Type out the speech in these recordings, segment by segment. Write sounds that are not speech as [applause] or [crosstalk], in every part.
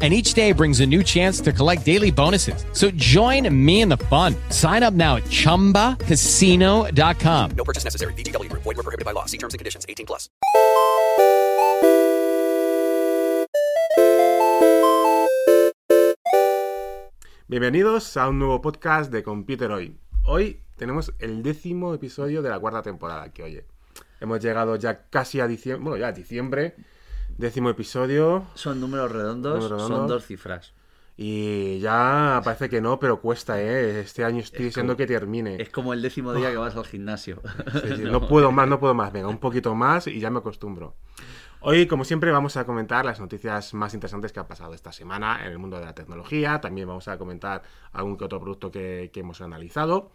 and each day brings a new chance to collect daily bonuses. So join me in the fun. Sign up now at ChumbaCasino.com. No purchase necessary. VGW Group. Void were prohibited by law. See terms and conditions. 18 plus. Bienvenidos a un nuevo podcast de Computer Hoy. Hoy tenemos el décimo episodio de la cuarta temporada, que oye, hemos llegado ya casi a diciembre, bueno, ya a diciembre, décimo episodio, Son números redondos, Números son dos cifras. y ya parece que no, pero cuesta, ¿eh? Este año estoy Es como- que termine. Es como el décimo día que [laughs] vas al gimnasio. Sí, sí, [laughs] no puedo más, no puedo más. Venga, un poquito más y ya me acostumbro. Hoy, como siempre, vamos a comentar las noticias más interesantes que han pasado esta semana en el mundo de la tecnología. También vamos a comentar algún que otro producto que, que hemos analizado.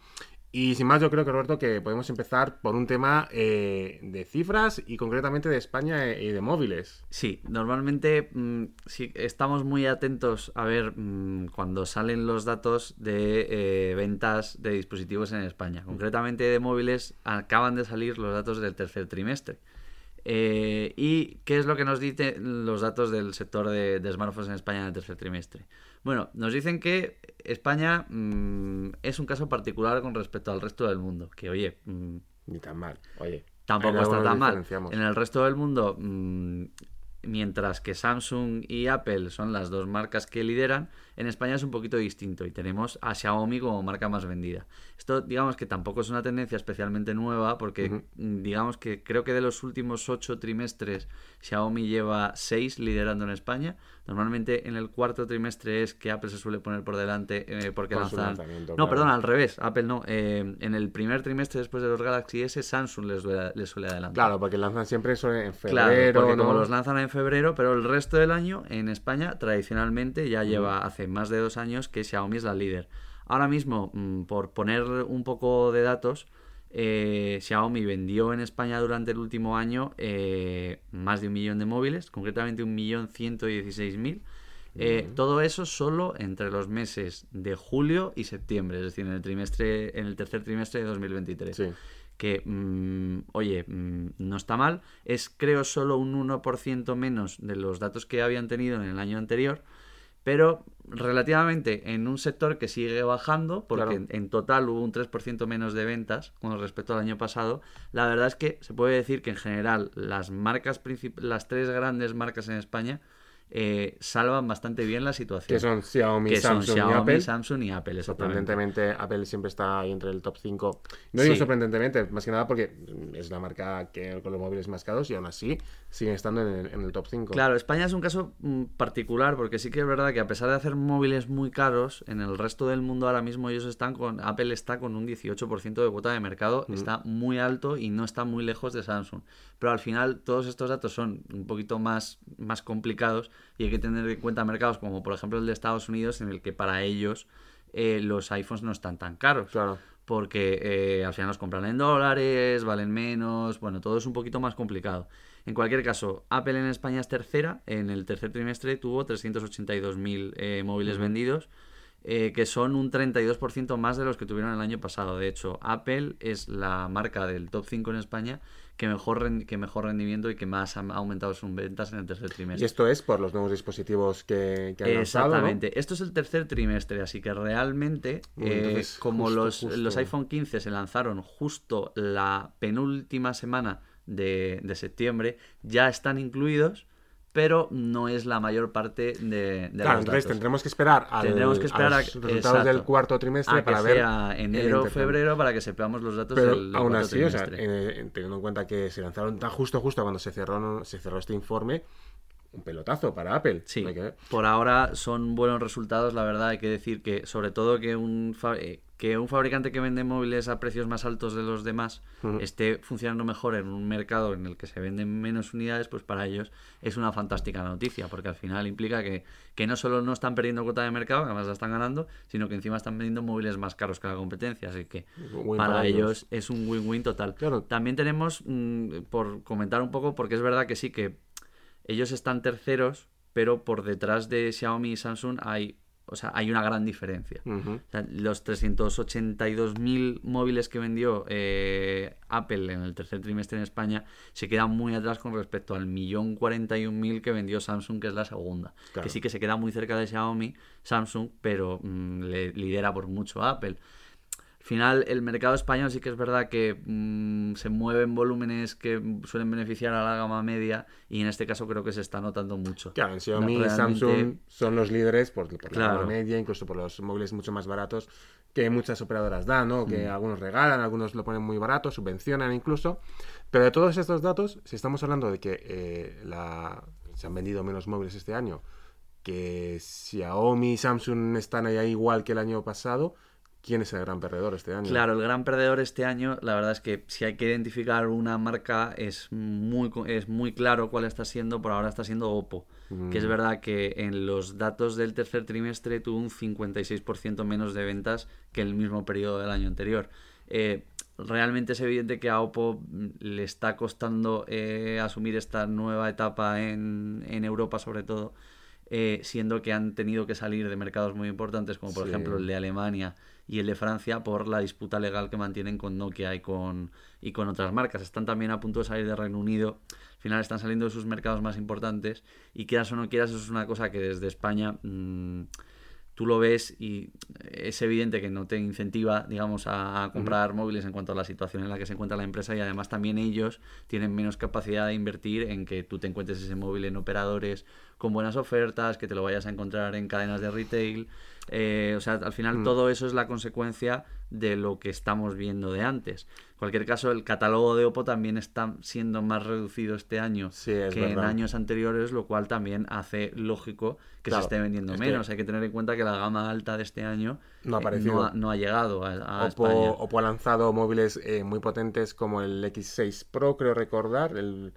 Y sin más, yo creo que Roberto que podemos empezar por un tema eh, de cifras y concretamente de España e- y de móviles. Sí, normalmente mm, sí, estamos muy atentos a ver mm, cuando salen los datos de eh, ventas de dispositivos en España. Concretamente de móviles acaban de salir los datos del tercer trimestre. Eh, ¿Y qué es lo que nos dicen los datos del sector de, de smartphones en España en el tercer trimestre? Bueno, nos dicen que España mm, es un caso particular con respecto al resto del mundo. Que oye, mm, Ni tan mal. Oye. tampoco está tan mal. En el resto del mundo, mm, mientras que Samsung y Apple son las dos marcas que lideran, en España es un poquito distinto y tenemos a Xiaomi como marca más vendida. Esto, digamos que tampoco es una tendencia especialmente nueva porque, mm, digamos que creo que de los últimos ocho trimestres, Xiaomi lleva seis liderando en España. Normalmente en el cuarto trimestre es que Apple se suele poner por delante eh, porque lanzan... No, claro. perdón, al revés, Apple no. Eh, en el primer trimestre después de los Galaxy S, Samsung les, suele- les suele adelantar. Claro, porque lanzan siempre eso en Claro, febrero, porque como los lanzan en febrero, pero el resto del año en España tradicionalmente ya lleva hace más de dos años que Xiaomi es la líder. Ahora mismo, mm, por poner un poco de datos, eh, Xiaomi vendió en España durante el último año eh, más de un millón de móviles, concretamente un millón ciento dieciséis mil. Eh, Todo eso solo entre los meses de julio y septiembre, es decir, en el trimestre, en el tercer trimestre de 2023 Sí. que, mm, oye, mm, no está mal. Es, creo, solo un 1% menos de los datos que habían tenido en el año anterior, pero relativamente en un sector que sigue bajando, porque Claro. en, en total hubo un 3% menos de ventas con respecto al año pasado, la verdad es que se puede decir que en general las marcas, las tres grandes marcas en España, eh, salvan bastante bien la situación. Que son Xiaomi, Que son Samsung y Xiaomi, Apple. Samsung y Apple. Sorprendentemente, Apple siempre está ahí entre el top 5. No digo Sí. sorprendentemente, más que nada porque es la marca que con los móviles más caros y aún así siguen estando en el, en el top 5. Claro, España es un caso mm, particular porque sí que es verdad que a pesar de hacer móviles muy caros, en el resto del mundo ahora mismo ellos están con, Apple está con un 18% de cuota de mercado, está muy alto y no está muy lejos de Samsung. Pero al final todos estos datos son un poquito más, más complicados y hay que tener en cuenta mercados como por ejemplo el de Estados Unidos en el que para ellos eh, los iPhones no están tan caros Claro. porque eh, al final los compran en dólares, valen menos, bueno, todo es un poquito más complicado. En cualquier caso, Apple en España es tercera, en el tercer trimestre tuvo 382.000 eh, móviles vendidos, eh, que son un 32% más de los que tuvieron el año pasado. De hecho, Apple es la marca del top 5 en España que mejor, que mejor rendimiento y que más ha aumentado sus ventas en el tercer Y trimestre. esto es por los nuevos dispositivos que, que han lanzado, ¿no? Exactamente. Esto es el tercer trimestre, así que realmente, eh, como justo, los, justo. los iPhone 15 se lanzaron justo la penúltima semana de, de septiembre, ya están incluidos, pero no es la mayor parte de, de Claro, los entonces datos. tendremos que esperar al, Tendremos que esperar a los resultados exacto. del cuarto trimestre a que para ver. sea enero o febrero para que sepamos los datos Pero del, aún cuarto así, o sea, trimestre. teniendo en cuenta que se lanzaron tan justo justo cuando se cerró, se cerró este informe, un pelotazo para Apple. Sí, que por ahora son buenos resultados, la verdad. Hay que decir que, sobre todo, que un, eh, que un fabricante que vende móviles a precios más altos de los demás esté funcionando mejor en un mercado en el que se venden menos unidades, pues para ellos es una fantástica noticia, porque al final implica que, que no solo no están perdiendo cuota de mercado, que además la están ganando, sino que encima están vendiendo móviles más caros que la competencia. Así que para, para ellos ellos. es un win-win total. Claro. También tenemos, mm, por comentar un poco, porque es verdad que sí que ellos están terceros, pero por detrás de Xiaomi y Samsung hay, o sea, hay una gran diferencia. Ujú. O sea, los 382.000 móviles que vendió eh, Apple en el tercer trimestre en España se quedan muy atrás con respecto al millón 41.000 que vendió Samsung, que es la segunda. Claro. Que sí que se queda muy cerca de Xiaomi, Samsung, pero mm, le lidera por mucho a Apple. Al final, el mercado español sí que es verdad que mm, se mueve en volúmenes que suelen beneficiar a la gama media y en este caso creo que se está notando mucho. Claro, en Xiaomi y Samsung son los líderes por, por la gama media, incluso por los móviles mucho más baratos que muchas operadoras dan, ¿no? Mm. Que algunos regalan, algunos lo ponen muy barato, subvencionan incluso. Pero de todos estos datos, si estamos hablando de que eh, la- se han vendido menos móviles este año, que Xiaomi y Samsung están ahí igual que el año pasado, ¿quién es el gran perdedor este año? Claro, el gran perdedor este año, la verdad es que si hay que identificar una marca, es muy, es muy claro cuál está siendo, por ahora está siendo Oppo. Que es verdad que en los datos del tercer trimestre tuvo un 56% menos de ventas que el mismo periodo del año anterior. Eh, realmente es evidente que a Oppo mm, le está costando eh, asumir esta nueva etapa en, en Europa, sobre todo, eh, siendo que han tenido que salir de mercados muy importantes, como por Sí. ejemplo el de Alemania y el de Francia, por la disputa legal que mantienen con Nokia y con, y con otras marcas. Están también a punto de salir de Reino Unido. Al final están saliendo de sus mercados más importantes y quieras o no quieras, eso es una cosa que desde España mm, tú lo ves y es evidente que no te incentiva, digamos, a, a comprar móviles en cuanto a la situación en la que se encuentra la empresa y además también ellos tienen menos capacidad de invertir en que tú te encuentres ese móvil en operadores con buenas ofertas, que te lo vayas a encontrar en cadenas de retail. Eh, o sea, al final todo eso es la consecuencia de lo que estamos viendo de antes. En cualquier caso, el catálogo de Oppo también está siendo más reducido este año Sí, es que en años anteriores, lo cual también hace lógico que Claro, se esté vendiendo es que- menos. Hay que tener en cuenta que la gama alta de este año No ha eh, no, ha, no ha llegado a, a Oppo, España. Oppo ha lanzado móviles eh, muy potentes como el X6 Pro, creo recordar, el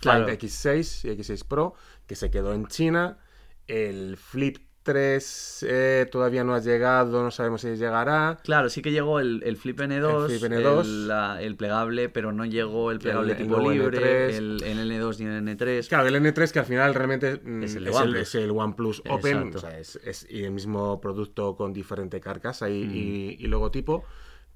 Find Claro. X6 y X6 Pro, que se quedó en China. El Flip 3 eh, todavía no ha llegado, no sabemos si llegará. Claro, sí que llegó el, el Flip N2, El Flip N2. el, la- el plegable, pero no llegó el plegable el tipo libre, N3. el, el N2 y el N3. Claro, el N3 que al final realmente mm, Es el es OnePlus Open, o sea, es, es- y el mismo producto con diferente carcasa y, Mm. y- y logotipo,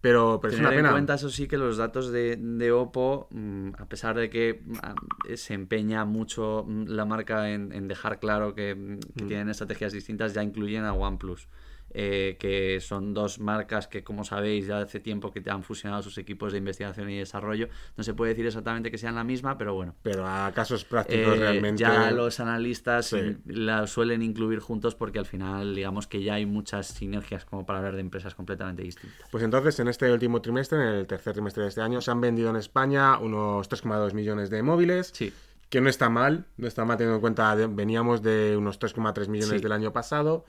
pero, pero es Tener una en cuenta, eso sí, que los datos de, de Oppo, mm, a pesar de que mm, se empeña mucho mm, la marca en, en dejar claro que, mm, que tienen estrategias distintas, ya incluyen a OnePlus. Eh, que son dos marcas que, como sabéis, ya hace tiempo que han fusionado sus equipos de investigación y desarrollo. No se puede decir exactamente que sean la misma, pero bueno. Pero a casos prácticos Eh, realmente. Ya los analistas Sí. la suelen incluir juntos porque al final, digamos que ya hay muchas sinergias como para hablar de empresas completamente distintas. Pues entonces, en este último trimestre, en el tercer trimestre de este año, se han vendido en España unos 3,2 millones de móviles. Sí. Que no está mal, no está mal teniendo en cuenta, veníamos de unos 3,3 millones Sí. del año pasado.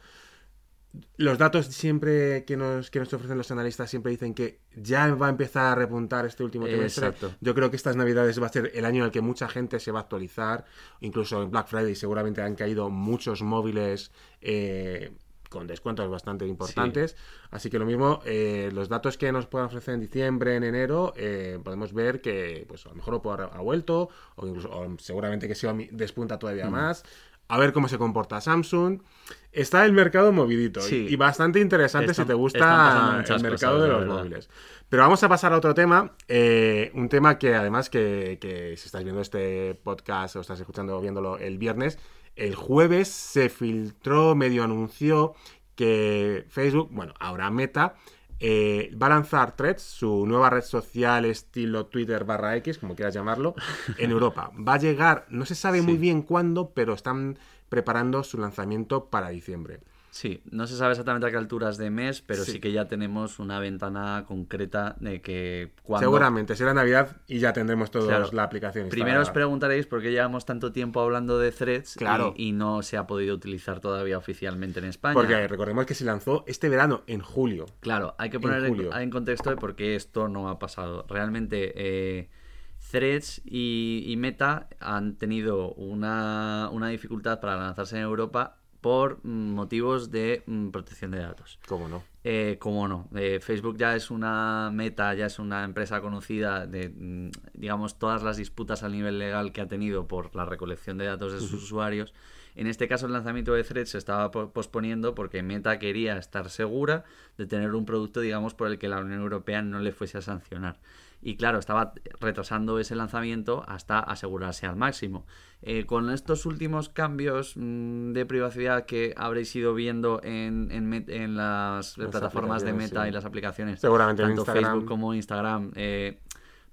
Los datos siempre que nos, que nos ofrecen los analistas siempre dicen que ya va a empezar a repuntar este último trimestre. Exacto. Yo creo que estas navidades va a ser el año en el que mucha gente se va a actualizar. Incluso en Black Friday seguramente han caído muchos móviles eh, con descuentos bastante importantes. Así que lo mismo, eh, los datos que nos puedan ofrecer en diciembre, en enero, eh, podemos ver que pues a lo mejor Oppo ha, ha vuelto, o incluso o seguramente que Xiaomi despunta Mm. todavía más. A ver cómo se comporta Samsung. Está el mercado movidito y- Sí. y bastante interesante Están- si te gusta el mercado cosas, de los móviles. Pero vamos a pasar a otro tema, eh, un tema que además que, que si estás viendo este podcast o estás escuchando o viéndolo el viernes, el jueves se filtró, medio anunció que Facebook, bueno, ahora Meta, eh, va a lanzar Threads, su nueva red social estilo Twitter barra X, como quieras llamarlo, [laughs] en Europa. Va a llegar, no se sabe muy bien cuándo, pero están preparando su lanzamiento para diciembre. Sí, no se sabe exactamente a qué alturas de mes, pero sí, Sí. que ya tenemos una ventana concreta de que cuando... Seguramente será Navidad y ya tendremos todos Claro. la aplicación. Primero os preguntaréis por qué llevamos tanto tiempo hablando de threads y- Claro. y, no se ha podido utilizar todavía oficialmente en España. Porque recordemos que se lanzó este verano, en julio. Claro, hay que poner en contexto de por qué esto no ha pasado. Realmente, eh, Threads y, y Meta han tenido una, una dificultad para lanzarse en Europa por motivos de mm, protección de datos. ¿Cómo no? Eh, ¿Cómo no? Eh, Facebook ya es una meta, ya es una empresa conocida de, mm, digamos, todas las disputas a nivel legal que ha tenido por la recolección de datos de sus usuarios. En este caso, el lanzamiento de Threads se estaba po- posponiendo porque Meta quería estar segura de tener un producto, digamos, por el que la Unión Europea no le fuese a sancionar. Y claro, estaba retrasando ese lanzamiento hasta asegurarse al máximo. Eh, con estos últimos cambios mm, de privacidad que habréis ido viendo en, en las, Las plataformas de Meta sí. y las aplicaciones, Seguramente en tanto Instagram. Facebook como Instagram, eh,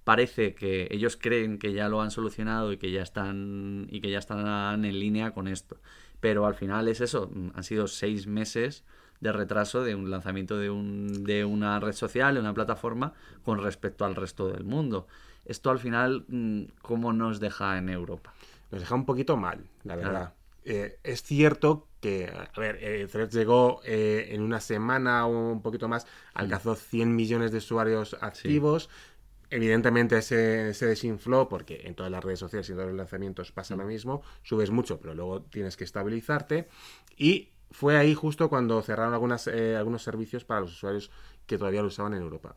parece que ellos creen que ya lo han solucionado y que ya están y que ya están en línea con esto. Pero al final es eso, mm, han sido seis meses de retraso de un lanzamiento de, un, de una red social, de una plataforma, con respecto al resto del mundo. Esto al final, mm, ¿cómo nos deja en Europa? Nos deja un poquito mal, la Claro. verdad. Eh, es cierto que, a ver, eh, Threads llegó eh, en una semana o un poquito más, alcanzó 100 millones de usuarios activos. Evidentemente se, se desinfló porque en todas las redes sociales y en todos los lanzamientos pasa lo mismo. Subes mucho, pero luego tienes que estabilizarte. Y fue ahí justo cuando cerraron algunas, eh, algunos servicios para los usuarios que todavía lo usaban en Europa.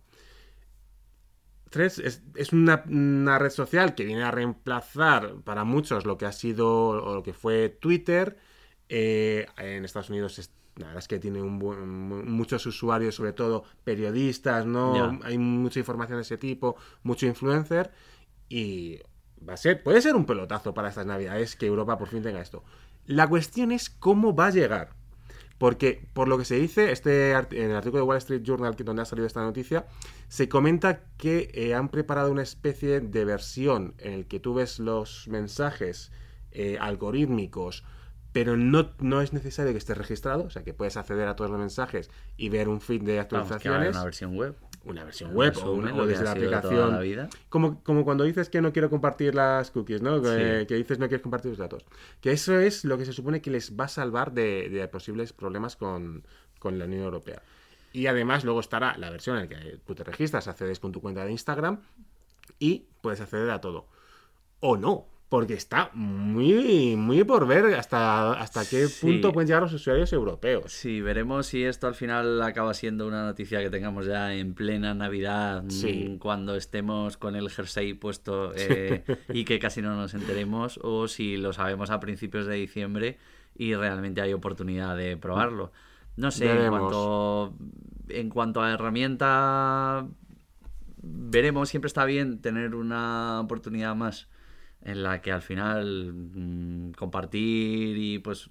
Threads es, es una, una red social que viene a reemplazar para muchos lo que ha sido o lo que fue Twitter. Eh, en Estados Unidos es- la verdad es que tiene un buen- mu- muchos usuarios, sobre todo periodistas, ¿no? Hay mucha información de ese tipo, mucho influencer. Y va a ser, puede ser un pelotazo para estas navidades que Europa por fin tenga esto. La cuestión es cómo va a llegar. Porque, por lo que se dice, este en el artículo de Wall Street Journal, donde ha salido esta noticia, se comenta que eh, han preparado una especie de versión en el que tú ves los mensajes eh, algorítmicos, pero no, no es necesario que estés registrado, o sea que puedes acceder a todos los mensajes y ver un feed de Vamos, que actualizaciones, una versión web. Una versión web o, una- desde la aplicación. la vida. Como, como cuando dices que no quiero compartir las cookies, ¿no? Que, Sí. que dices no quieres compartir los datos. Que eso es lo que se supone que les va a salvar de, de posibles problemas con, con la Unión Europea. Y además luego estará la versión en la que tú te registras, accedes con tu cuenta de Instagram y puedes acceder a todo. O no, porque está muy, muy por ver hasta, hasta qué Sí. punto pueden llegar los usuarios europeos. Sí, veremos si esto al final acaba siendo una noticia que tengamos ya en plena Navidad, Sí. mm, cuando estemos con el jersey puesto eh, y que casi no nos enteremos, o si lo sabemos a principios de diciembre y realmente hay oportunidad de probarlo. No sé, en cuanto, en cuanto a herramienta, veremos, siempre está bien tener una oportunidad más en la que al final mm, compartir y pues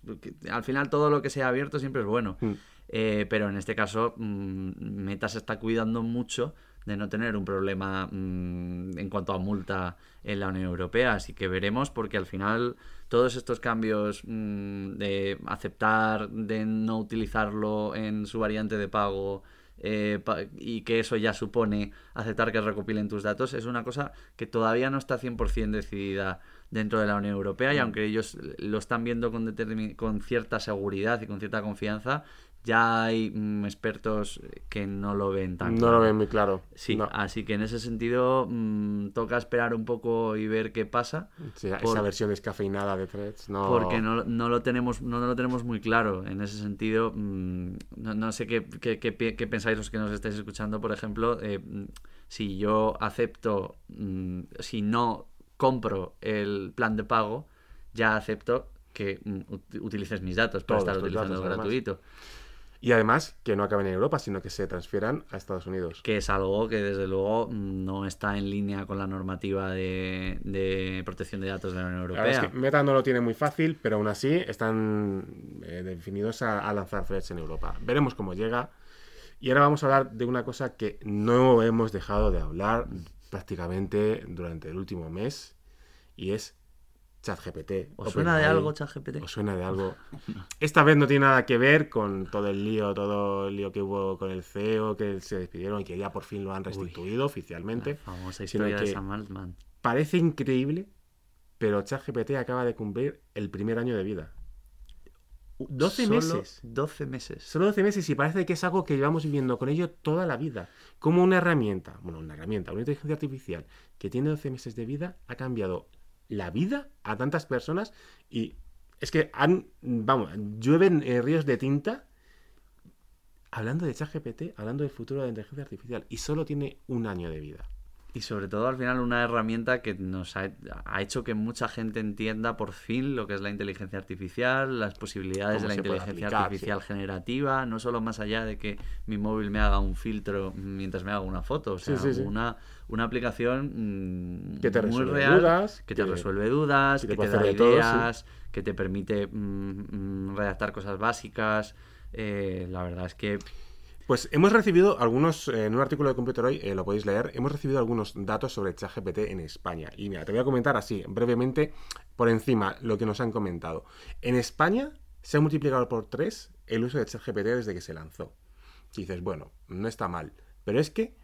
al final todo lo que sea abierto siempre es bueno. Mm. Eh, pero en este caso mm, Meta se está cuidando mucho de no tener un problema mm, en cuanto a multa en la Unión Europea. Así que veremos porque al final todos estos cambios mm, de aceptar, de no utilizarlo en su variante de pago eh, y que eso ya supone aceptar que recopilen tus datos es una cosa que todavía no está 100% decidida dentro de la Unión Europea y aunque ellos lo están viendo con, con cierta seguridad y con cierta confianza, ya hay mm, expertos que no lo ven tan No claro. lo ven muy claro. Sí, No. así que en ese sentido mm, toca esperar un poco y ver qué pasa. Sí, esa por- versión descafeinada de Threads. No... porque no, no lo tenemos no lo tenemos muy claro en ese sentido mm, no, no sé qué, qué, qué pensáis los que nos estáis escuchando por ejemplo eh, mm, si yo acepto mm, si no compro el plan de pago ya acepto que ut- utilices mis datos para Todos estar utilizando datos, el además. Y además, que no acaben en Europa, sino que se transfieran a Estados Unidos. que es algo que desde luego no está en línea con la normativa de, de protección de datos de la Unión La Europea es que Meta no lo tiene muy fácil, pero aún así están eh, definidos a, a lanzar threads en Europa. Veremos cómo llega. Y ahora vamos a hablar de una cosa que no hemos dejado de hablar prácticamente durante el último mes, y es ChatGPT. ¿Os suena de algo ChatGPT? ¿Os suena de algo? [laughs] Esta vez no tiene nada que ver con todo el lío, todo el lío que hubo con el CEO, que se despidieron y que ya por fin lo han restituido oficialmente. La famosa historia de Sam Altman. Parece increíble, pero ChatGPT acaba de cumplir el primer año de vida. 12 Solo meses. 12 meses. Solo 12 meses y parece que es algo que llevamos viviendo con ello toda la vida. Como una herramienta, bueno, una herramienta, una inteligencia artificial que tiene 12 meses de vida ha cambiado la vida a tantas personas y es que han, vamos, llueven eh, ríos de tinta hablando de ChatGPT, hablando del futuro de la inteligencia artificial y solo tiene un año de vida. Y sobre todo al final una herramienta que nos ha, ha hecho que mucha gente entienda por fin lo que es la inteligencia artificial, las posibilidades de la inteligencia aplicar, artificial sí. generativa, no solo más allá de que mi móvil me haga un filtro mientras me haga una foto, o sea, Sí, sí, sí. Una, una aplicación mm, Que te muy resuelve real, dudas, que te que- resuelve dudas, que que te da todo, ideas, que te permite mm, mm, redactar cosas básicas. Eh, la verdad es que Pues hemos recibido algunos, eh, en un artículo de Computer hoy, eh, lo podéis leer, hemos recibido algunos datos sobre ChatGPT en España. Y mira, te voy a comentar así, brevemente, por encima, lo que nos han comentado. En España se ha multiplicado por 3 el uso de ChatGPT desde que se lanzó. Y dices, bueno, no está mal. Pero es que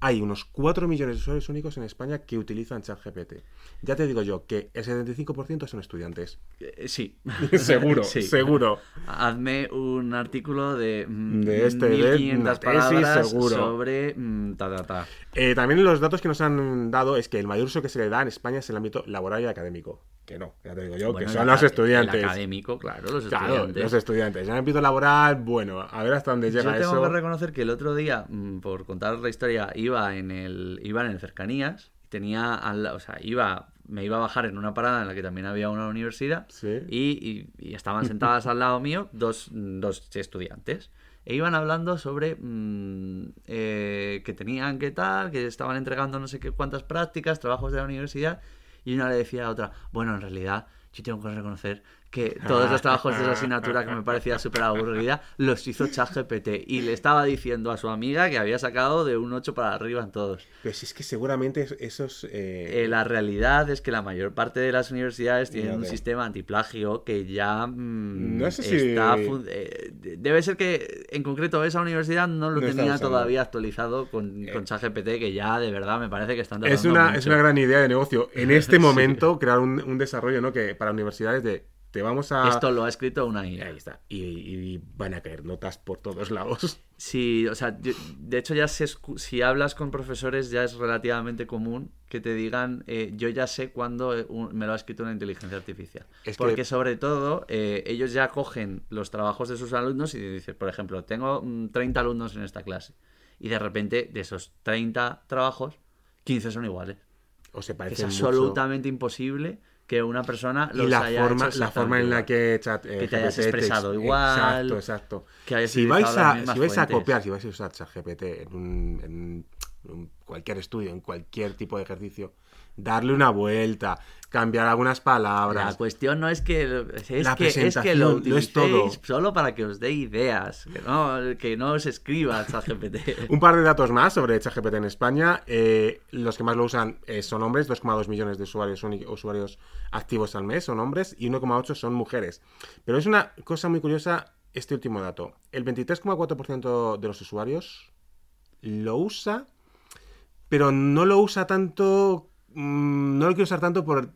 hay unos 4 millones de usuarios únicos en España que utilizan ChatGPT. Ya te digo yo que el 75% son estudiantes. eh, sí. [laughs] seguro, Sí. seguro. Hazme un artículo de, mm, De este, de 1500 una tesis, palabras seguro. sobre mm, ta, ta, ta. Eh, también los datos que nos han dado es que el mayor uso que se le da en España es el ámbito laboral y académico. Que no, ya te digo yo, Bueno, que son los aca- estudiantes. El académico, claro, los Claro, estudiantes. los estudiantes. En el ámbito laboral, bueno, a ver hasta dónde Yo llega tengo eso. que reconocer que el otro día, mm, por contar la historia, iba en el, iba en el cercanías, tenía, al la- o sea, iba, me iba a bajar en una parada en la que también había una universidad Sí. y, y- y estaban sentadas al lado mío dos, dos estudiantes. E iban hablando sobre mm, eh, que tenían qué tal, que estaban entregando no sé qué cuántas prácticas, trabajos de la universidad, y una le decía a otra, bueno, en realidad yo tengo que reconocer que [laughs] todos los trabajos de esa asignatura que me parecía súper aburrida los hizo ChatGPT y le estaba diciendo a su amiga que había sacado de un 8 para arriba en todos. Pero si es que seguramente es- esos... eh, Eh, la realidad es que la mayor parte de las universidades tienen un sistema antiplagio que ya mm, No sé si- está eh, de- debe ser que en concreto esa universidad no lo No tenía todavía actualizado con, con ChatGPT que ya de verdad me parece que están es, una, mucho. es una gran idea de negocio. En este [laughs] Sí. momento, crear un, un desarrollo, ¿no? Que para universidades de... Te vamos a... Esto lo ha escrito una IA. Ahí está. Y, y van a caer notas por todos lados. Sí, o sea, yo- de hecho ya se si hablas con profesores ya es relativamente común que te digan, eh, yo ya sé cuándo eh, me lo ha escrito una inteligencia artificial. Es que- Porque sobre todo eh, ellos ya cogen los trabajos de sus alumnos y dicen, por ejemplo, tengo mm, 30 alumnos en esta clase y de repente de esos 30 trabajos, 15 son iguales. O se Es mucho. absolutamente imposible que una persona los y la haya forma, hecho la forma en la que chat, eh, Que te hayas GPT expresado ex- igual, Exacto, exacto. que si vais, a, mismas si vais a fuentes. copiar, si vais a usar ChatGPT en, un, en un- cualquier estudio, en cualquier tipo de ejercicio, darle una vuelta, cambiar algunas La palabras. cuestión no es que es, La que, es que presentación lo no es todo. solo para que os dé ideas, que no, que no os escriba [laughs] ChatGPT. Un par de datos más sobre ChatGPT en España. Eh, los que más lo usan eh, son hombres, 2,2 millones de usuarios, usuarios activos al mes son hombres y 1,8 son mujeres. Pero es una cosa muy curiosa este último dato. El 23,4% de los usuarios lo usa, pero no lo usa tanto, mm, no lo quiere usar tanto por,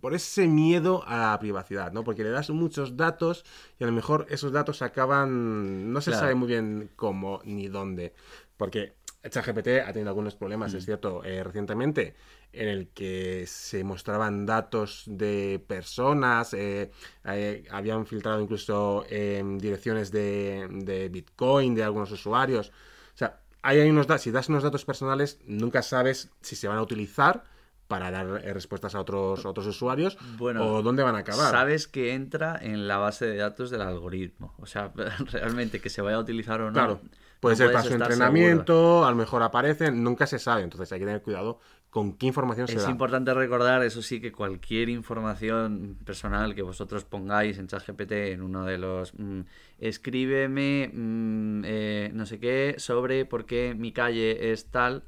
por ese miedo a la privacidad, ¿no? Porque le das muchos datos y a lo mejor esos datos acaban, no se Claro. sabe muy bien cómo ni dónde, porque ChatGPT ha tenido algunos problemas, es cierto, eh, recientemente, en el que se mostraban datos de personas, eh, eh, habían filtrado incluso eh, direcciones de, de Bitcoin de algunos usuarios. O sea, ahí hay unos datos, si das unos datos personales, nunca sabes si se van a utilizar para dar eh, respuestas a otros, a otros usuarios Bueno, o dónde van a acabar. Sabes que entra en la base de datos del algoritmo. O sea, [laughs] realmente que se vaya a utilizar o no. Claro, puede no ser para su entrenamiento, a lo mejor aparecen, nunca se sabe, entonces hay que tener cuidado con qué información se Es da. importante recordar, eso sí, que cualquier información personal que vosotros pongáis en ChatGPT en uno de los mm, escríbeme mm, eh, no sé qué sobre por qué mi calle es tal,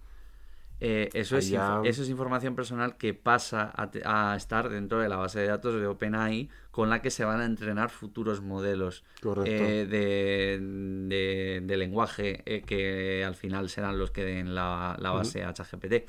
Eh, eso, es, eso es información personal que pasa a, a estar dentro de la base de datos de OpenAI con la que se van a entrenar futuros modelos eh, de, de- de lenguaje eh, que al final serán los que den la, la base a ChatGPT.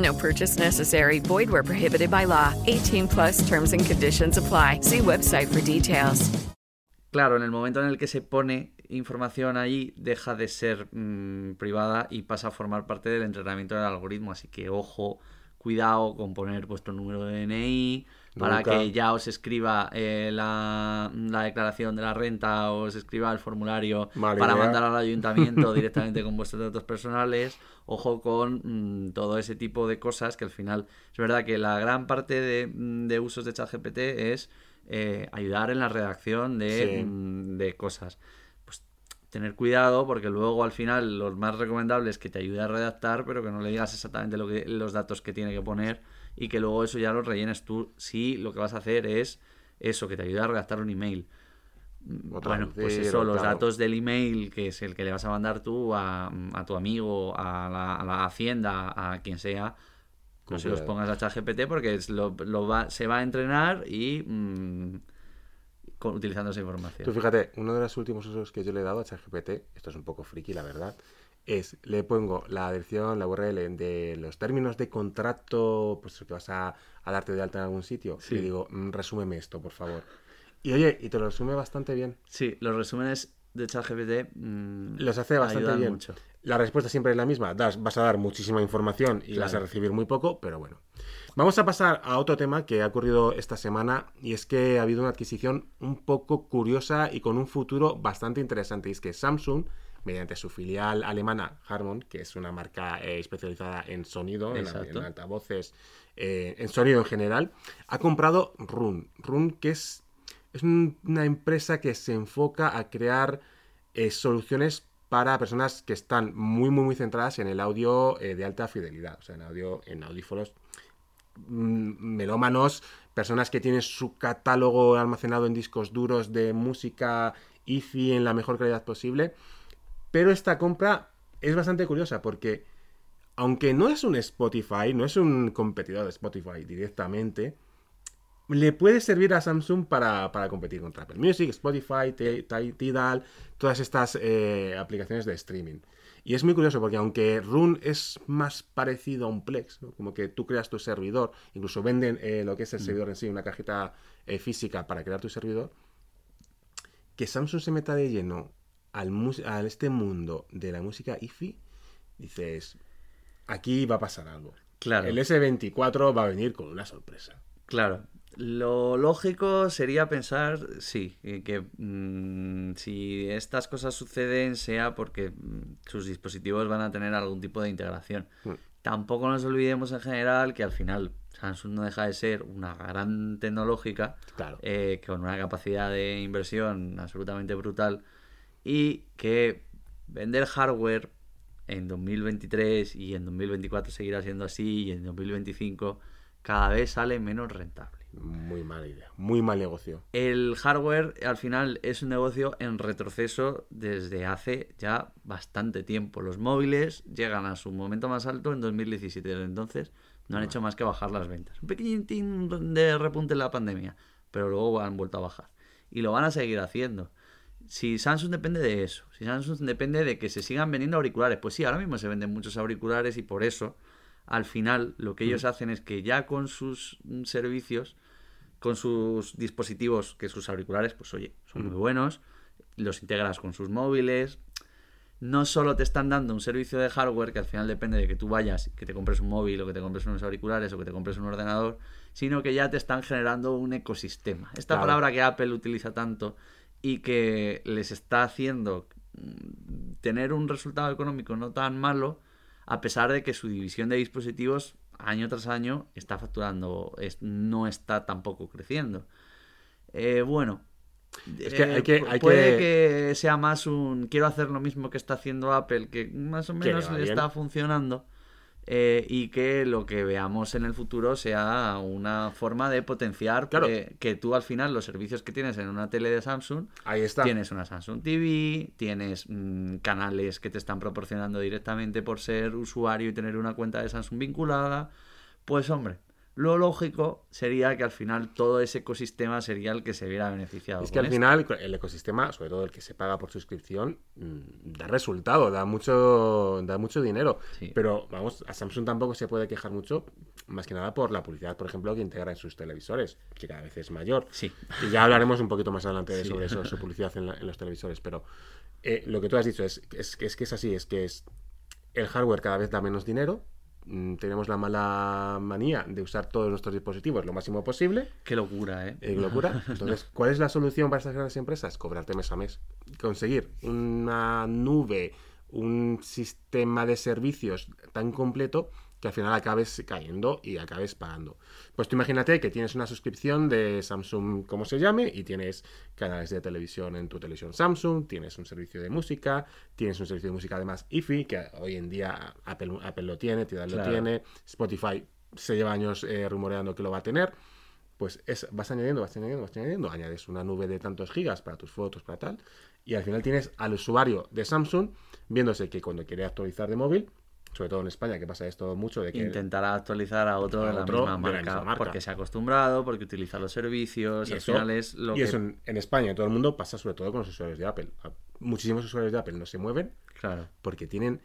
No purchase necessary. Void where prohibited by law. 18 plus terms and conditions apply. See website for details. Claro, en el momento en el que se pone información ahí, deja de ser mm, privada y pasa a formar parte del entrenamiento del algoritmo. Así que ojo, cuidado con poner vuestro número de DNI para Nunca. que ya os escriba eh, la, la declaración de la renta, os escriba el formulario para mandar al ayuntamiento [laughs] directamente con vuestros datos personales. Ojo con mm, todo ese tipo de cosas que al final es verdad que la gran parte de, mm, de usos de ChatGPT es eh, ayudar en la redacción de, Sí. mm, de cosas. Pues tener cuidado porque luego al final lo más recomendable es que te ayude a redactar, pero que no le digas exactamente lo que, los datos que tiene que poner y que luego eso ya lo rellenes tú si lo que vas a hacer es eso, que te ayude a redactar un email. O Bueno, pues eso, los claro. datos del email, que es el que le vas a mandar tú a, a tu amigo, a la, a la hacienda, a quien sea, no se los pongas a ChatGPT porque es lo, lo va, se va a entrenar y mm, con- utilizando esa información. Tú fíjate, uno de los últimos usos que yo le he dado a ChatGPT, esto es un poco friki, la verdad, es le pongo la dirección, la URL de los términos de contrato, pues que vas a, a darte de alta en algún sitio, Sí. y le digo, "Mm, resúmeme esto, por favor. Y oye, y te lo resume bastante bien. Sí, los resúmenes de ChatGPT mm, Los hace bastante bien. mucho. La respuesta siempre es la misma. Das, vas a dar muchísima información y vas a Claro. recibir muy poco, pero bueno. Vamos a pasar a otro tema que ha ocurrido esta semana y es que ha habido una adquisición un poco curiosa y con un futuro bastante interesante. Y es que Samsung, mediante su filial alemana Harman, que es una marca eh, especializada en sonido, en, altavoces, eh, en sonido en general, ha comprado Run. Run, que es, es un- una empresa que se enfoca a crear eh, soluciones para personas que están muy, muy, muy centradas en el audio de alta fidelidad, o sea, en audio, en audífonos mm, melómanos, personas que tienen su catálogo almacenado en discos duros de música IFI en la mejor calidad posible. Pero esta compra es bastante curiosa porque, aunque no es un Spotify, no es un competidor de Spotify directamente, le puede servir a Samsung para, para competir contra Apple Music, Spotify, Ti- Ti- Tidal, todas estas eh, aplicaciones de streaming. Y es muy curioso porque aunque Run es más parecido a un Plex, ¿no? como que tú creas tu servidor, incluso venden eh, lo que es el servidor en sí, una cajita eh, física para crear tu servidor, que Samsung se meta de lleno al a este mundo de la música IFI, dices, aquí va a pasar algo. Claro. El S24 va a venir con una sorpresa. Claro. Lo lógico sería pensar, sí, eh, que mm, si estas cosas suceden sea porque mm, sus dispositivos van a tener algún tipo de integración. Mm. Tampoco nos olvidemos en general que al final Samsung no deja de ser una gran tecnológica Claro. eh, con una capacidad de inversión absolutamente brutal y que vender hardware en 2023 y en 2024 seguirá siendo así y en 2025 cada vez sale menos rentable. Muy mala idea, muy mal negocio. El hardware al final es un negocio en retroceso desde hace ya bastante tiempo. Los móviles llegan a su momento más alto en 2017, desde entonces no han hecho más que bajar las ventas. Un pequeñín de repunte en la pandemia, pero luego han vuelto a bajar. Y lo van a seguir haciendo. Si Samsung depende de eso, si Samsung depende de que se sigan vendiendo auriculares, pues sí, ahora mismo se venden muchos auriculares y por eso al final lo que ellos hacen es que ya con sus mm, servicios con sus dispositivos, que sus auriculares, pues oye, son muy buenos, los integras con sus móviles. No solo te están dando un servicio de hardware, que al final depende de que tú vayas, que te compres un móvil o que te compres unos auriculares o que te compres un ordenador, sino que ya te están generando un ecosistema. Esta Claro. palabra que Apple utiliza tanto y que les está haciendo mm, tener un resultado económico no tan malo, a pesar de que su división de dispositivos año tras año está facturando, es- no está tampoco creciendo. Eh, bueno, Es que eh, hay que- hay puede que- que sea más un quiero hacer lo mismo que está haciendo Apple, que más o menos va le bien. está funcionando. Eh, y que lo que veamos en el futuro sea una forma de potenciar Claro. que, que tú al final los servicios que tienes en una tele de Samsung Ahí está. tienes una Samsung TV, tienes mm, canales que te están proporcionando directamente por ser usuario y tener una cuenta de Samsung vinculada. Pues hombre, lo lógico sería que al final todo ese ecosistema sería el que se viera beneficiado. Es que al esto. final el ecosistema, sobre todo el que se paga por suscripción, mm, da resultado, da mucho, da mucho dinero. Sí. Pero vamos, a Samsung tampoco se puede quejar mucho, más que nada por la publicidad, por ejemplo, que integra en sus televisores, que cada vez es mayor. Sí. Y ya hablaremos un poquito más adelante Sí. sobre eso, su [laughs] publicidad en, la- en los televisores. Pero eh, lo que tú has dicho es, es, que- es que es así, es que es el hardware cada vez da menos dinero. Mm, Tenemos la mala manía de usar todos nuestros dispositivos lo máximo posible. Qué locura, ¿eh? Eh, qué locura. [laughs] Entonces, ¿cuál es la solución para estas grandes empresas? Cobrarte mes a mes. Conseguir una nube, un sistema de servicios tan completo que al final acabes cayendo y acabes pagando. Pues tú imagínate que tienes una suscripción de Samsung, como se llame, y tienes canales de televisión en tu televisión Samsung, tienes un servicio de música, tienes un servicio de música además IFI, que hoy en día Apple, Apple lo tiene, Tidal lo tiene, Spotify se lleva años eh, rumoreando que lo va a tener pues es, vas añadiendo, vas añadiendo, vas añadiendo, añades una nube de tantos gigas para tus fotos, para tal, y al final tienes al usuario de Samsung viéndose que cuando quiere actualizar de móvil, sobre todo en España, que pasa esto mucho, de que Intentará actualizar a otro, A de, la misma de la marca, misma marca. porque se ha acostumbrado, porque utiliza los servicios, y al eso, final es lo y que... eso en, en España, en todo el mundo, pasa sobre todo con los usuarios de Apple. Muchísimos usuarios de Apple no se mueven Claro. porque tienen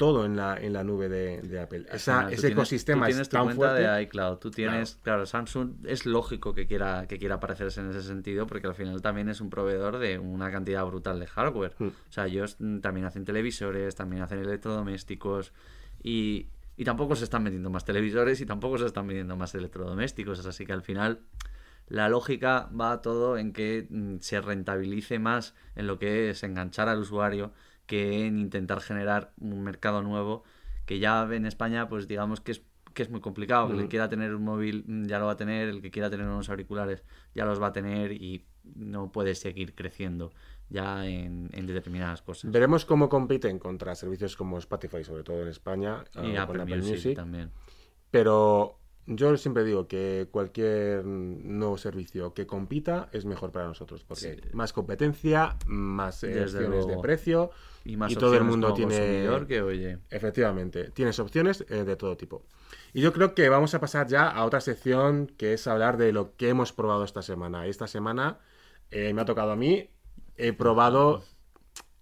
todo en la, en la nube de, de Apple. Al Esa- final, ese tienes- ecosistema tú tienes es tu tan cuenta fuerte. de iCloud, tú tienes, claro. Samsung es lógico que quiera que quiera parecerse en ese sentido porque al final también es un proveedor de una cantidad brutal de hardware. Hmm. O sea, ellos mm, también hacen televisores, también hacen electrodomésticos y, y tampoco se están metiendo más televisores y tampoco se están vendiendo más electrodomésticos, así que al final la lógica va todo en que mm, se rentabilice más en lo que es enganchar al usuario que en intentar generar un mercado nuevo que ya en España pues digamos que es que es muy complicado, que el que quiera tener un móvil mm, ya lo va a tener, el que quiera tener unos auriculares ya los va a tener y no puede seguir creciendo ya en, en determinadas cosas. Veremos cómo compiten contra servicios como Spotify, sobre todo en España, Y o Apple con Apple Music Music. también. Pero yo siempre digo que cualquier nuevo servicio que compita es mejor para nosotros, porque más competencia, más eh, opciones de precio Y más todo el mundo tiene consumidor que, oye. Efectivamente, tienes opciones eh, de todo tipo. Y yo creo que vamos a pasar ya a otra sección que es hablar de lo que hemos probado esta semana. Esta semana eh, me ha tocado a mí, he probado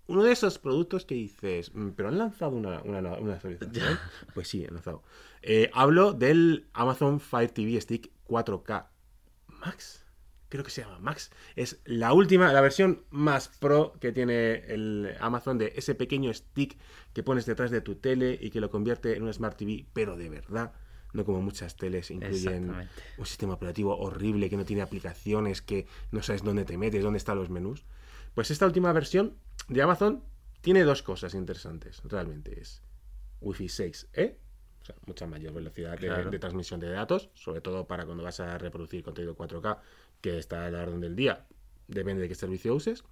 uno de esos productos que dices, "Mm, pero han lanzado una, una, una actualización". [laughs] Pues sí, han lanzado. Eh, hablo del Amazon Fire TV Stick 4K Max. Creo que se llama Max. Es la última, la versión más pro que tiene el Amazon de ese pequeño stick que pones detrás de tu tele y que lo convierte en una Smart TV, pero de verdad. No como muchas teles incluyen un sistema operativo horrible que no tiene aplicaciones, que no sabes dónde te metes, dónde están los menús. Pues esta última versión de Amazon tiene dos cosas interesantes, realmente. Es Wi-Fi 6E, o sea, mucha mayor velocidad de transmisión de datos, sobre todo para cuando vas a reproducir contenido 4K, que está a la orden del día, depende de qué servicio uses.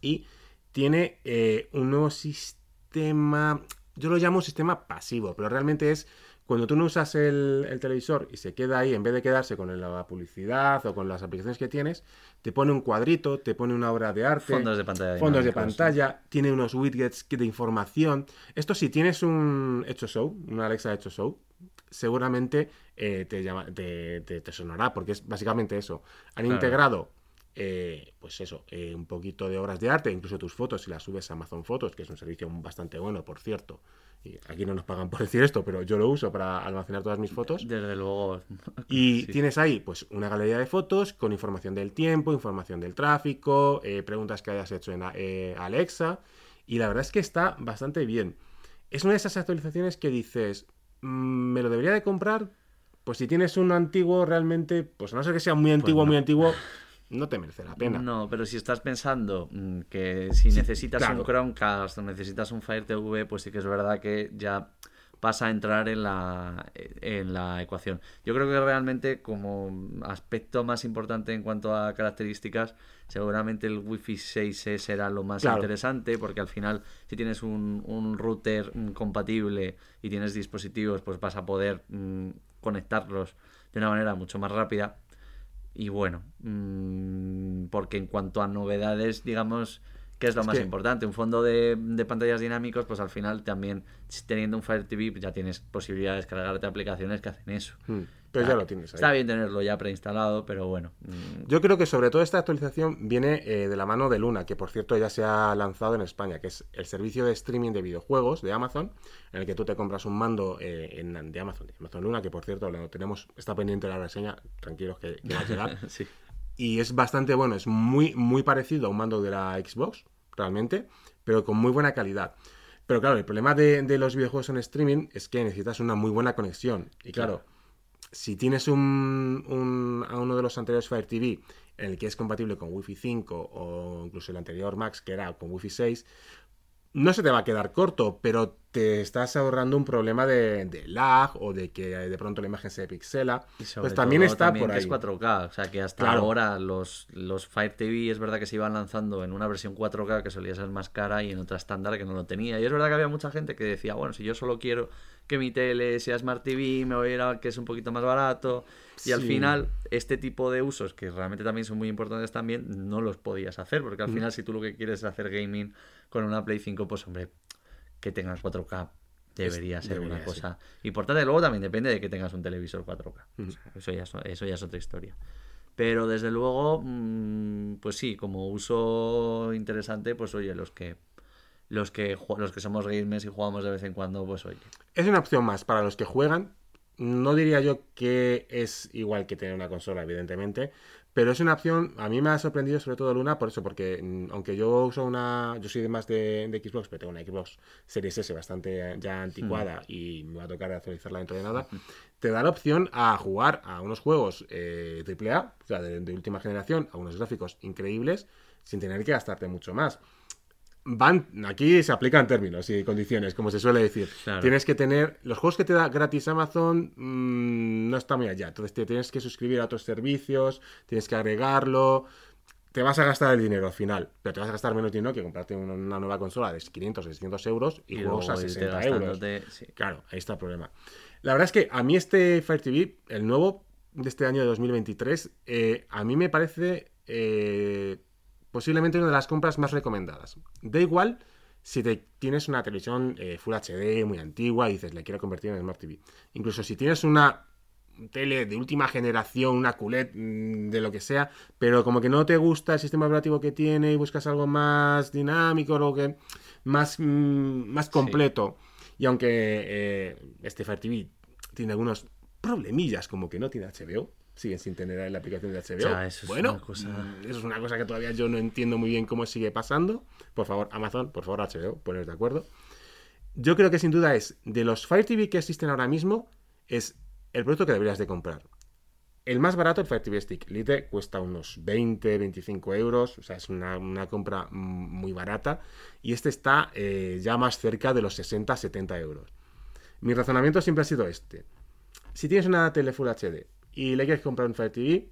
Y tiene eh, un nuevo sistema, yo lo llamo sistema pasivo, pero realmente es cuando tú no usas el, el televisor y se queda ahí, en vez de quedarse con la publicidad o con las aplicaciones que tienes, te pone un cuadrito, te pone una obra de arte. Fondos de pantalla Fondos de pantalla, tiene unos widgets de información. Esto si tienes un Hecho Show, una Alexa Hecho Show, seguramente eh, te, llama, te, te- te sonará, porque es básicamente eso. Han Claro. integrado eh, pues eso, eh, un poquito de obras de arte, incluso tus fotos, si las subes a Amazon Fotos, que es un servicio bastante bueno, por cierto. Y aquí no nos pagan por decir esto, pero yo lo uso para almacenar todas mis fotos. Desde luego. Y [laughs] Sí. tienes ahí pues una galería de fotos con información del tiempo, información del tráfico, preguntas que hayas hecho en Alexa. Y la verdad es que está bastante bien. Es una de esas actualizaciones que dices, "Mm, ¿me lo debería de comprar? Pues si tienes uno antiguo realmente, pues a no ser que sea muy antiguo, no. muy antiguo, no te merece la pena. No, pero si estás pensando mm, que si necesitas claro. un Chromecast o necesitas un Fire TV, pues sí que es verdad que ya pasa a entrar en la, en la ecuación. Yo creo que realmente como aspecto más importante en cuanto a características, seguramente el Wi-Fi 6E será lo más Claro. interesante porque al final si tienes un, un router mm, compatible y tienes dispositivos, pues vas a poder mm, conectarlos de una manera mucho más rápida. Y bueno, mm, porque en cuanto a novedades, digamos que es lo Es más que- importante. Un fondo de, de pantallas dinámicos, pues al final también, teniendo un Fire TV, ya tienes posibilidad de descargarte aplicaciones que hacen eso. Mm, Pero ya lo tienes ahí. Está bien tenerlo ya preinstalado, pero bueno. mm, Yo creo que sobre todo esta actualización viene eh, de la mano de Luna, que por cierto ya se ha lanzado en España, que es el servicio de streaming de videojuegos de Amazon, en el que tú te compras un mando eh, en- de Amazon, de Amazon Luna, que por cierto lo tenemos, está pendiente la reseña, tranquilos que, que va a llegar. [laughs] sí. Y es bastante bueno, es muy, muy parecido a un mando de la Xbox, realmente, pero con muy buena calidad. Pero claro, el problema de, de los videojuegos en streaming es que necesitas una muy buena conexión. Y claro, si tienes un, un- a uno de los anteriores Fire TV en el que es compatible con Wi-Fi 5 o incluso el anterior Max que era con Wi-Fi 6, no se te va a quedar corto, pero te estás ahorrando un problema de, de lag o de que de pronto la imagen se pixela. Pues también todo está también por ahí. es 4K, o sea que hasta Claro. ahora los, los Fire TV es verdad que se iban lanzando en una versión 4K que solía ser más cara y en otra estándar que no lo tenía. Y es verdad que había mucha gente que decía, bueno, si yo solo quiero que mi tele sea Smart TV, me voy a ir a que es un poquito más barato. Y al final, este tipo de usos, que realmente también son muy importantes también, no los podías hacer, porque al Mm. final si tú lo que quieres es hacer gaming con una Play 5, pues hombre, que tengas 4K debería ser una debería, cosa importante. Luego también depende de que tengas un televisor 4K. Mm. O sea, eso, ya es, eso ya es otra historia. Pero desde luego, mm, pues sí, como uso interesante, pues oye, los que los que los que somos gamers y jugamos de vez en cuando, pues oye. Es una opción más para los que juegan. No diría yo que es igual que tener una consola, evidentemente, pero es una opción. A mí me ha sorprendido sobre todo Luna por eso, porque mm, aunque yo uso una. Yo soy más de, de Xbox, pero tengo una Xbox Series S bastante ya anticuada y me va a tocar actualizarla dentro de nada. [laughs] Te da la opción a jugar a unos juegos eh, AAA, o sea, de, de última generación, a unos gráficos increíbles, sin tener que gastarte mucho más van aquí se aplican términos y condiciones, como se suele decir. Claro. Tienes que tener los juegos que te da gratis Amazon mm, no está muy allá. Entonces te tienes que suscribir a otros servicios, tienes que agregarlo. Te vas a gastar el dinero al final, pero te vas a gastar menos dinero que comprarte una, nueva consola de 500 o 600 euros y, Y juegos a luego irte 60 euros. sí. Claro, ahí está el problema. La verdad es que a mí este Fire TV, el nuevo de este año de 2023, eh, a mí me parece eh, posiblemente una de las compras más recomendadas. Da igual si te tienes una televisión eh, Full HD muy antigua y dices, le quiero convertir en Smart TV. Incluso si tienes una tele de última generación, una QLED, mm, de lo que sea, pero como que no te gusta el sistema operativo que tiene y buscas algo más dinámico, algo que más, mm, más completo. Y aunque eh, este Fire TV tiene algunos problemillas, como que no tiene HBO, siguen sin tener la aplicación de HBO. Ya, eso es bueno, una cosa- mm, eso es una cosa que todavía yo no entiendo muy bien cómo sigue pasando. Por favor, Amazon, por favor, HBO, poneros de acuerdo. Yo creo que sin duda es, de los Fire TV que existen ahora mismo, es el producto que deberías de comprar. El más barato, el Fire TV Stick Lite, cuesta unos 20, 25 euros, o sea, es una, una compra mm, muy barata. Y este está eh, ya más cerca de los 60, 70 euros. Mi razonamiento siempre ha sido este. Si tienes una tele Full HD y le quieres comprar un Fire TV,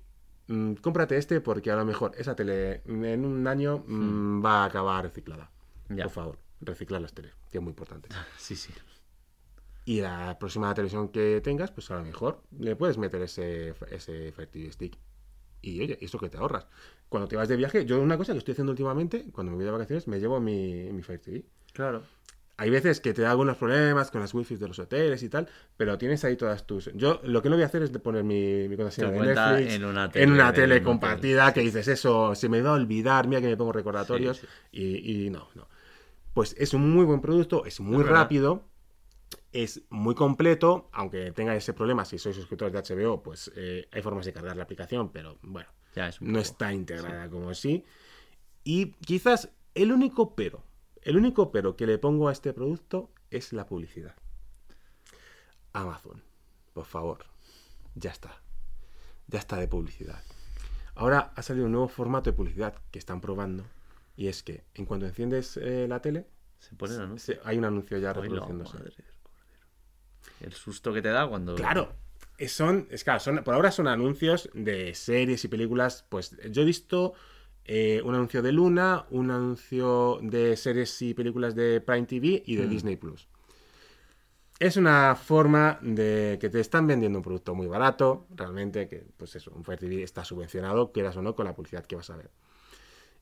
mm, cómprate este porque a lo mejor esa tele en un año mm, va a acabar reciclada. Ya. Por favor, reciclar las teles, que es muy importante. [laughs] Sí, sí. Y la próxima televisión que tengas, pues a lo mejor le puedes meter ese, ese Fire TV Stick. Y oye, eso que te ahorras. Cuando te vas de viaje, yo una cosa que estoy haciendo últimamente, cuando me voy de vacaciones, me llevo mi, mi Fire TV. Claro. Hay veces que te da algunos problemas con las wifi de los hoteles y tal, pero tienes ahí todas tus... Yo lo que no voy a hacer es de poner mi, mi contraseña de Netflix en una en tele una de tele compartida que dices eso, se me va a olvidar, mira que me pongo recordatorios Sí, Y, y no, no. Pues es un muy buen producto, es muy rápido, es muy completo, aunque tenga ese problema, si sois suscriptores de HBO, pues eh, hay formas de cargar la aplicación, pero bueno, Ya es un no poco- está integrada como sí. Y quizás el único pero, el único pero que le pongo a este producto es la publicidad. Amazon, por favor, ya está. Ya está de publicidad. Ahora ha salido un nuevo formato de publicidad que están probando y es que en cuanto enciendes eh, la tele, Se pone el anuncio. se- hay un anuncio ya madre. El susto que te da cuando. Claro. Son, es claro, son, por ahora son anuncios de series y películas. Pues yo he visto eh, un anuncio de Luna, un anuncio de series y películas de Prime TV y de Mm. Disney Plus. Es una forma de que te están vendiendo un producto muy barato, realmente, que pues eso, un Fire TV está subvencionado, quieras o no, con la publicidad que vas a ver.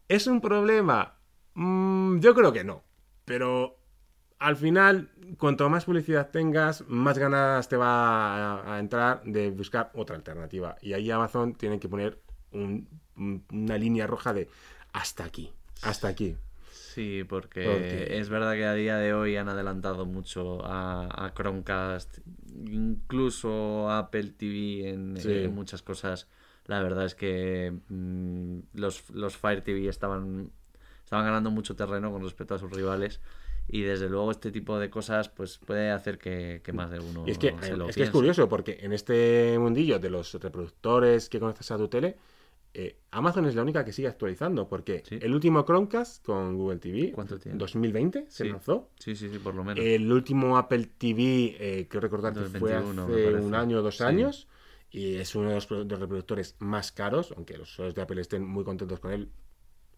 ¿Es un problema? Mm, yo creo que no. Pero al final, cuanto más publicidad tengas, más ganas te va a, a entrar de buscar otra alternativa. Y ahí Amazon tiene que poner un- un- una línea roja de hasta aquí, hasta aquí. Sí, porque, Porque- es verdad que a día de hoy han adelantado mucho a, a Chromecast, incluso a Apple TV en, Sí. en muchas cosas. La verdad es que mm, los, los Fire TV estaban, estaban ganando mucho terreno con respecto a sus rivales. Y desde luego este tipo de cosas pues puede hacer que, que más de uno Y es que, se lo es que es piense. curioso, porque en este mundillo de los reproductores que conoces a tu tele, eh, Amazon es la única que sigue actualizando, porque el último Chromecast con Google TV, ¿Cuánto tiene? 2020 se Sí. lanzó. Sí, sí, sí, por lo menos. El último Apple TV, eh, creo recordar que fue 2021, me hace un año o dos Sí. años, y es uno de los, pro- de los reproductores más caros, aunque los usuarios de Apple estén muy contentos con él.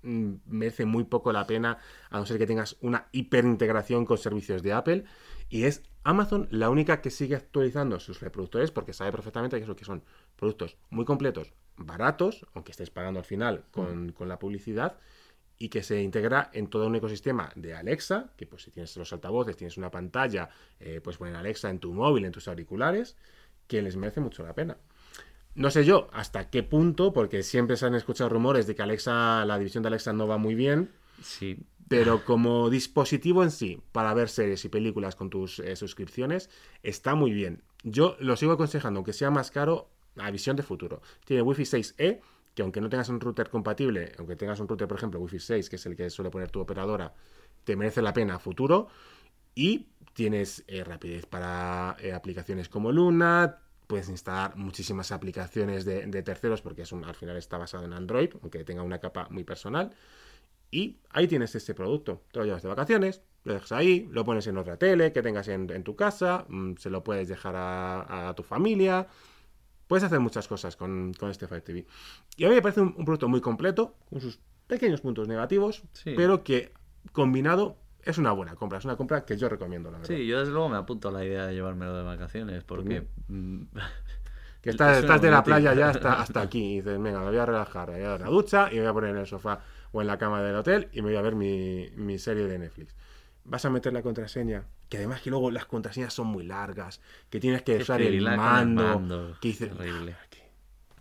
mm, Merece muy poco la pena, a no ser que tengas una hiperintegración con servicios de Apple. Y es Amazon la única que sigue actualizando sus reproductores porque sabe perfectamente que, eso, que son productos muy completos, baratos, aunque estés pagando al final con, con la publicidad, y que se integra en todo un ecosistema de Alexa, que pues si tienes los altavoces, tienes una pantalla, eh, puedes poner Alexa en tu móvil, en tus auriculares, que les merece mucho la pena. No sé yo hasta qué punto, porque siempre se han escuchado rumores de que Alexa, la división de Alexa no va muy bien, Sí, pero [laughs] como dispositivo en sí, para ver series y películas con tus eh, suscripciones, está muy bien. Yo lo sigo aconsejando, aunque sea más caro, a visión de futuro. Tiene Wi-Fi 6E, que aunque no tengas un router compatible, aunque tengas un router, por ejemplo, Wi-Fi 6, que es el que suele poner tu operadora, te merece la pena futuro. Y tienes eh, rapidez para eh, aplicaciones como Luna, puedes instalar muchísimas aplicaciones de, terceros, porque es un- al final está basado en Android, aunque tenga una capa muy personal. Y ahí tienes este producto. Te lo llevas de vacaciones, lo dejas ahí, lo pones en otra tele que tengas en, tu casa, mm, se lo puedes dejar a tu familia. Puedes hacer muchas cosas con, con este Fire TV. Y a mí me parece un, un producto muy completo, con sus pequeños puntos negativos, Sí. pero que combinado es una buena compra. Es una compra que yo recomiendo, la verdad. Sí, yo desde luego me apunto a la idea de llevármelo de vacaciones porque... mm, Que estás, [laughs] es estás de la playa ya hasta, hasta aquí y dices, venga, me voy a relajar, me voy a dar una ducha y me voy a poner en el sofá o en la cama del hotel y me voy a ver mi, mi serie de Netflix. Vas a meter la contraseña, que además que luego las contraseñas son muy largas, que tienes que Qué usar el con el mando, mando, que dices. ¿para qué?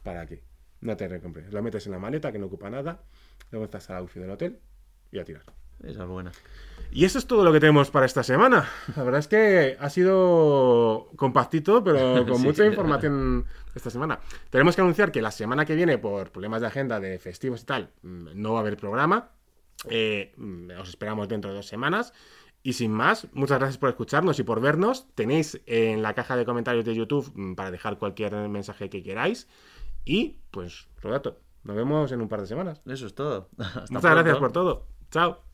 ¿Para qué? No te recompres. Lo metes en la maleta que no ocupa nada, luego estás a la wifi del hotel y a tirar. Esa es buena. Y eso es todo lo que tenemos para esta semana. La verdad es que ha sido compactito, pero [laughs] con Sí. mucha información esta semana. Tenemos que anunciar que la semana que viene, por problemas de agenda de festivos y tal, mm, no va a haber programa. Eh, mm, os esperamos dentro de dos semanas. Y sin más, muchas gracias por escucharnos y por vernos. Tenéis en la caja de comentarios de YouTube mm, para dejar cualquier mensaje que queráis. Y pues, Rodato, nos vemos en un par de semanas. Eso es todo. [laughs] Hasta Muchas gracias por todo. Chao.